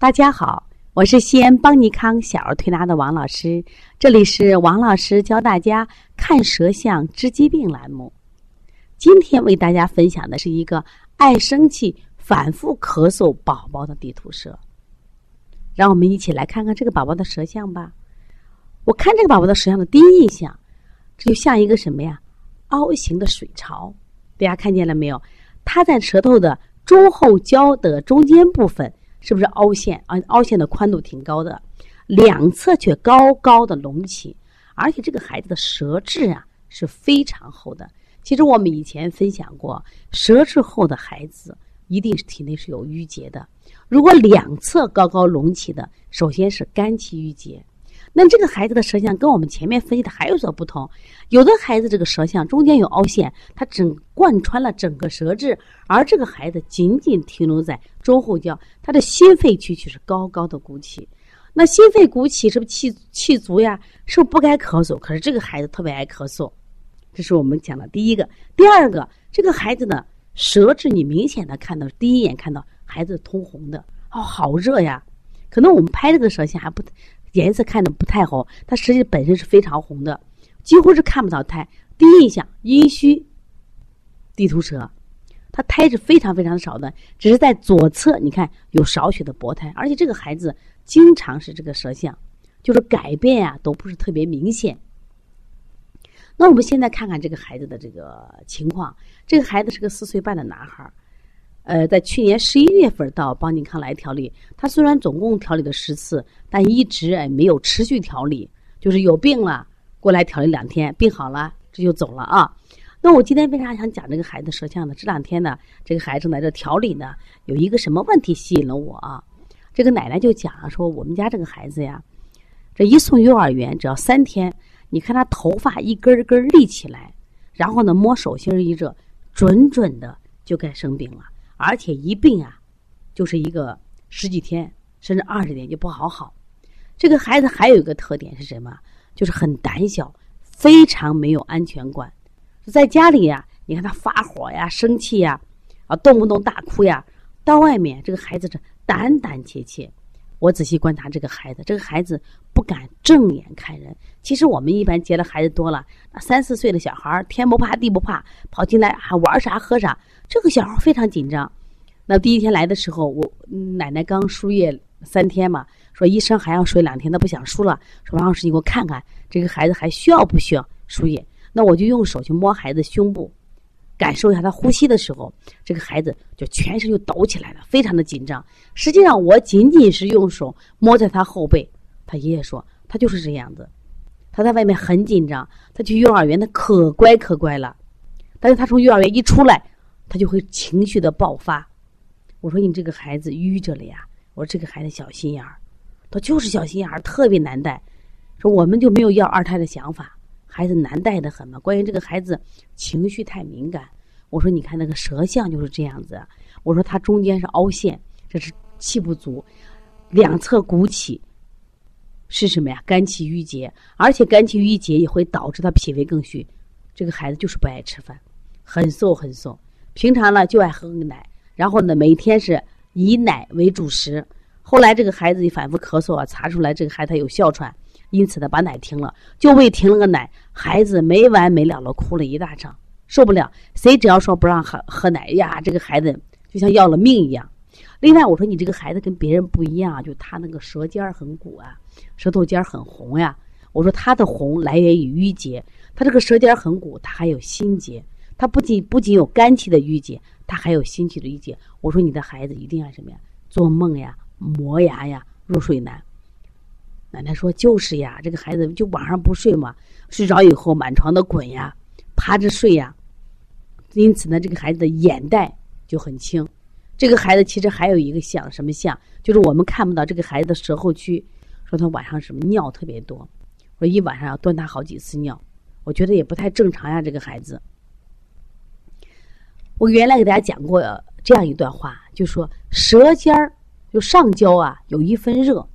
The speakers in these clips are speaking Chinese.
大家好，我是西安邦尼康小儿推拿的王老师，这里是王老师教大家看舌象治疾病栏目。今天为大家分享的是一个爱生气、反复咳嗽宝宝的地图舌。让我们一起来看看这个宝宝的舌象吧。我看这个宝宝的舌象的第一印象，这就像一个什么呀？凹形的水槽。大家看见了没有？它在舌头的中后焦的中间部分。是不是凹陷啊？凹陷的宽度挺高的，两侧却高高的隆起，而且这个孩子的舌质啊是非常厚的。其实我们以前分享过，舌质厚的孩子一定是体内是有淤结的。如果两侧高高隆起的，首先是肝气郁结。那这个孩子的舌象跟我们前面分析的还有所不同，有的孩子这个舌象中间有凹陷，它整贯穿了整个舌质，而这个孩子仅仅停留在中后焦，他的心肺区却是高高的鼓起。那心肺鼓起是不是气气足呀？是不是不该咳嗽？可是这个孩子特别爱咳嗽，这是我们讲的第一个。第二个，这个孩子呢，舌质你明显的看到，第一眼看到孩子通红的，哦，好热呀！可能我们拍这个舌象还不。颜色看的不太好，它实际本身是非常红的，几乎是看不到胎。第一印象阴虚，地图舌，它胎是非常非常少的，只是在左侧，你看有少许的薄胎，而且这个孩子经常是这个舌象，就是改变呀都不是特别明显。那我们现在看看这个孩子的这个情况，这个孩子是个四岁半的男孩儿。呃，在去年十一月份到邦尼康来调理，他虽然总共调理了十次，但一直哎没有持续调理，就是有病了过来调理两天，病好了这就走了啊。那我今天为啥想讲这个孩子舌象呢？这两天呢，这个孩子在这调理呢，有一个什么问题吸引了我啊？这个奶奶就讲说，我们家这个孩子呀，这一送幼儿园只要三天，你看他头发一根根立起来，然后呢摸手心一热，准准的就该生病了。而且一病啊，就是一个十几天甚至二十天就不好好。这个孩子还有一个特点是什么？就是很胆小，非常没有安全感。在家里呀，你看他发火呀、生气呀，啊，动不动大哭呀；到外面，这个孩子是胆胆怯怯。我仔细观察这个孩子，这个孩子不敢正眼看人。其实我们一般接的孩子多了，三四岁的小孩天不怕地不怕，跑进来还玩啥喝啥。这个小孩非常紧张。那第一天来的时候，我奶奶刚输液三天嘛，说医生还要输两天，他不想输了。说王老师，你给我看看这个孩子还需要不需要输液？那我就用手去摸孩子胸部，感受一下他呼吸的时候，这个孩子就全身就抖起来了，非常的紧张。实际上我仅仅是用手摸在他后背，他爷爷说他就是这样子。他在外面很紧张，他去幼儿园他可乖可乖了，但是他从幼儿园一出来。他就会情绪的爆发。我说你这个孩子淤着了呀。我说这个孩子小心眼儿，他就是小心眼儿，特别难带。说我们就没有要二胎的想法，孩子难带的很嘛。关于这个孩子情绪太敏感。我说你看那个舌象就是这样子。我说他中间是凹陷，这是气不足，两侧鼓起，是什么呀？肝气郁结，而且肝气郁结也会导致他脾胃更虚。这个孩子就是不爱吃饭，很瘦很瘦。平常呢就爱喝个奶，然后呢每天是以奶为主食。后来这个孩子反复咳嗽啊，查出来这个孩子他有哮喘，因此呢把奶停了，就为停了个奶，孩子没完没了的哭了一大场，受不了。谁只要说不让喝喝奶呀，这个孩子就像要了命一样。另外我说你这个孩子跟别人不一样，就他那个舌尖儿很鼓啊，舌头尖儿很红呀。我说他的红来源于淤结，他这个舌尖儿很鼓，他还有心结。他不仅不仅有肝气的郁结，他还有心气的郁结。我说你的孩子一定要什么呀？做梦呀，磨牙呀，入睡难。奶奶说就是呀，这个孩子就晚上不睡嘛，睡着以后满床的滚呀，趴着睡呀。因此呢，这个孩子的眼袋就很轻。这个孩子其实还有一个像什么像，就是我们看不到这个孩子的舌后区，说他晚上什么尿特别多，说一晚上要断他好几次尿。我觉得也不太正常呀，这个孩子。我原来给大家讲过这样一段话，就说舌尖儿就上焦啊有一分热，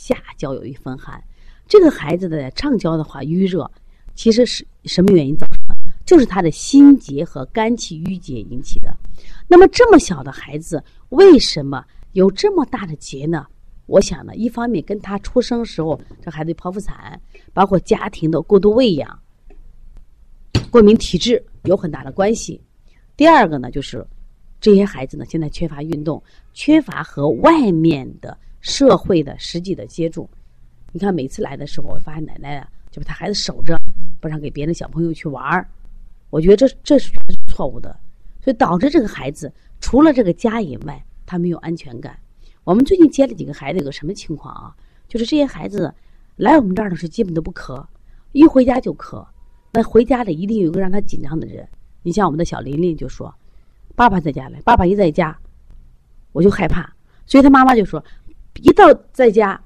下焦有一分寒。这个孩子的上焦的话淤热，其实是什么原因造成的？就是他的心结和肝气郁结引起的。那么这么小的孩子，为什么有这么大的结呢？我想呢，一方面跟他出生时候这孩子剖腹产，包括家庭的过度喂养、过敏体质有很大的关系。第二个呢，就是这些孩子呢现在缺乏运动，缺乏和外面的社会的实际的接触。你看每次来的时候，我发现奶奶啊就把他孩子守着，不让给别的小朋友去玩儿。我觉得这这是错误的，所以导致这个孩子除了这个家以外，他没有安全感。我们最近接了几个孩子，有个什么情况啊？就是这些孩子来我们这儿的时候，基本都不咳，一回家就咳。那回家里一定有一个让他紧张的人。你像我们的小琳琳就说：“爸爸在家里，爸爸一在家，我就害怕。”所以他妈妈就说：“一到在家，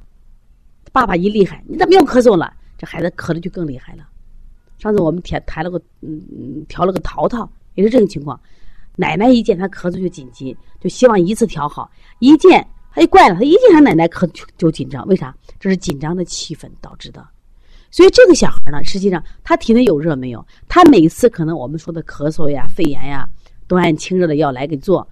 爸爸一厉害，你怎么又咳嗽了？这孩子咳的就更厉害了。”上次我们调抬了个嗯嗯调了个淘淘，也是这种情况。奶奶一见他咳嗽就紧急，就希望一次调好。一见。他就，怪了，他一见他奶奶咳就紧张，为啥？这是紧张的气氛导致的。所以这个小孩呢，实际上他体内有热没有？他每次可能我们说的咳嗽呀、肺炎呀，都按清热的药来给做，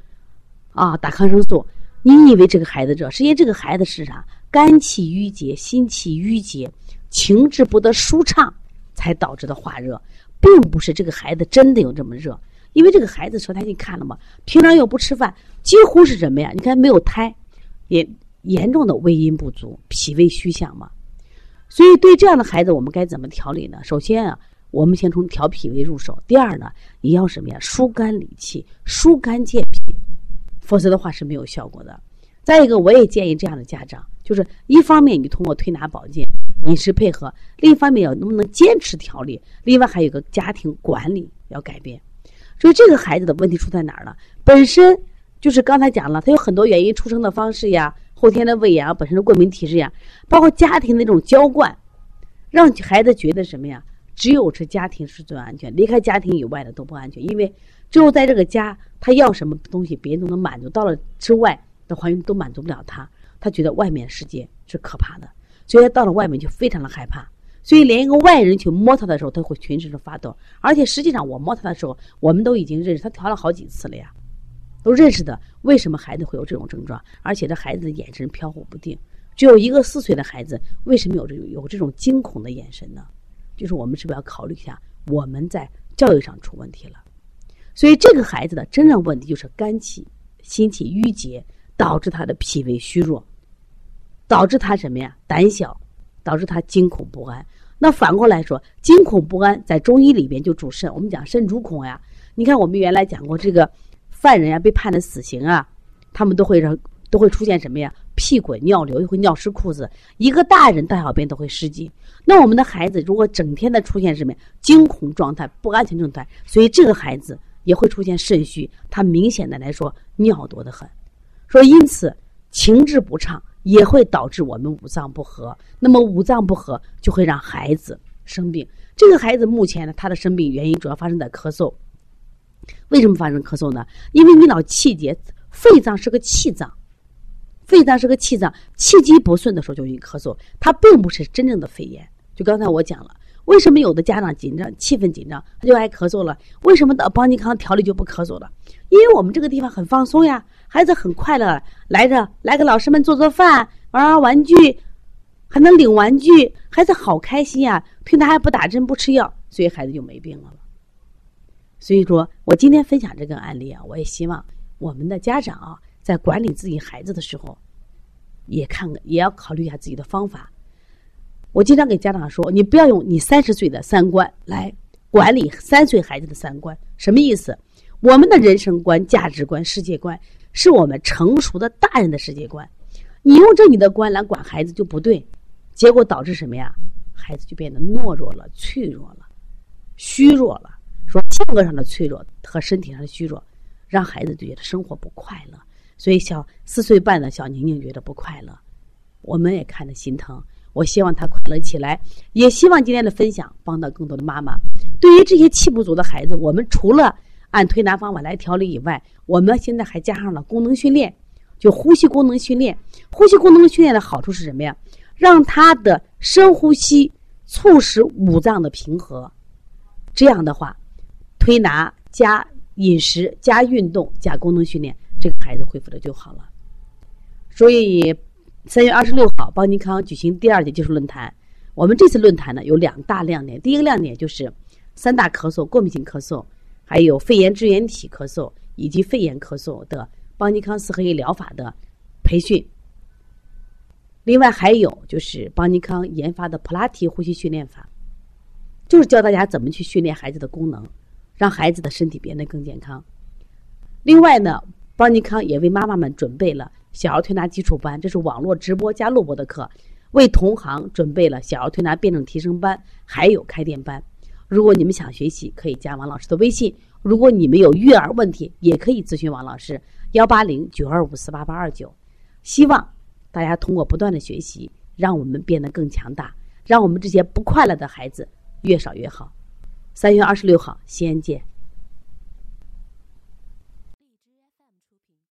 啊，打抗生素。你以为这个孩子热？实际上这个孩子是啥？肝气郁结、心气郁结、情志不得舒畅，才导致的化热，并不是这个孩子真的有这么热。因为这个孩子说他你看了吗？平常又不吃饭，几乎是什么呀？你看没有胎。也严重的胃阴不足、脾胃虚象嘛，所以对这样的孩子，我们该怎么调理呢？首先啊，我们先从调脾胃入手。第二呢，也要什么呀？疏肝理气、疏肝健脾，否则的话是没有效果的。再一个，我也建议这样的家长，就是一方面你通过推拿保健、饮食配合，另一方面要能不能坚持调理。另外还有个家庭管理要改变。所以这个孩子的问题出在哪儿了？本身。就是刚才讲了，他有很多原因，出生的方式呀，后天的喂养，本身的过敏体质呀，包括家庭那种娇惯，让孩子觉得什么呀？只有是家庭是最安全，离开家庭以外的都不安全。因为只有在这个家，他要什么东西，别人都能满足；到了之外的环境都满足不了他，他觉得外面世界是可怕的，所以他到了外面就非常的害怕。所以连一个外人去摸他的时候，他会全身的发抖。而且实际上我摸他的时候，我们都已经认识他调了好几次了呀。都认识的，为什么孩子会有这种症状？而且这孩子的眼神飘忽不定，只有一个四岁的孩子，为什么有这种有这种惊恐的眼神呢？就是我们是不是要考虑一下，我们在教育上出问题了？所以这个孩子的真正问题就是肝气、心气郁结，导致他的脾胃虚弱，导致他什么呀？胆小，导致他惊恐不安。那反过来说，惊恐不安在中医里边就主肾，我们讲肾主恐呀。你看我们原来讲过这个。犯人呀，被判了死刑啊，他们都会让都会出现什么呀？屁滚尿流，又会尿湿裤子。一个大人大小便都会失禁。那我们的孩子如果整天的出现什么惊恐状态、不安全状态，所以这个孩子也会出现肾虚。他明显的来说，尿多得很。说因此情志不畅也会导致我们五脏不和。那么五脏不和就会让孩子生病。这个孩子目前呢，他的生病原因主要发生在咳嗽。为什么发生咳嗽呢？因为你老气结，肺脏是个气脏，肺脏是个气脏，气机不顺的时候就容易咳嗽。它并不是真正的肺炎。就刚才我讲了，为什么有的家长紧张，气氛紧张，他就爱咳嗽了？为什么到邦尼康调理就不咳嗽了？因为我们这个地方很放松呀，孩子很快乐，来着来给老师们做做饭，玩玩玩具，还能领玩具，孩子好开心呀！平常还不打针不吃药，所以孩子就没病了。所以说我今天分享这个案例啊，我也希望我们的家长啊，在管理自己孩子的时候，也看也要考虑一下自己的方法。我经常给家长说，你不要用你三十岁的三观来管理三岁孩子的三观，什么意思？我们的人生观、价值观、世界观，是我们成熟的大人的世界观。你用这你的观来管孩子就不对，结果导致什么呀？孩子就变得懦弱了、脆弱了、虚弱了。说性格上的脆弱和身体上的虚弱，让孩子觉得生活不快乐。所以小四岁半的小宁宁觉得不快乐，我们也看着心疼。我希望他快乐起来，也希望今天的分享帮到更多的妈妈。对于这些气不足的孩子，我们除了按推拿方法来调理以外，我们现在还加上了功能训练，就呼吸功能训练。呼吸功能训练的好处是什么呀？让他的深呼吸促使五脏的平和，这样的话。推拿加饮食加运动加功能训练，这个孩子恢复的就好了。所以三月二十六号，邦尼康举行第二届技术论坛。我们这次论坛呢有两大亮点，第一个亮点就是三大咳嗽、过敏性咳嗽，还有肺炎支原体咳嗽以及肺炎咳嗽的邦尼康四合一疗法的培训。另外还有就是邦尼康研发的普拉提呼吸训练法，就是教大家怎么去训练孩子的功能，让孩子的身体变得更健康。另外呢，邦尼康也为妈妈们准备了小儿推拿基础班，这是网络直播加录播的课。为同行准备了小儿推拿辩证提升班，还有开店班。如果你们想学习，可以加王老师的微信。如果你们有育儿问题，也可以咨询王老师，幺八零九二五四八八二九。希望大家通过不断的学习，让我们变得更强大，让我们这些不快乐的孩子越少越好。三月二十六号，西安见。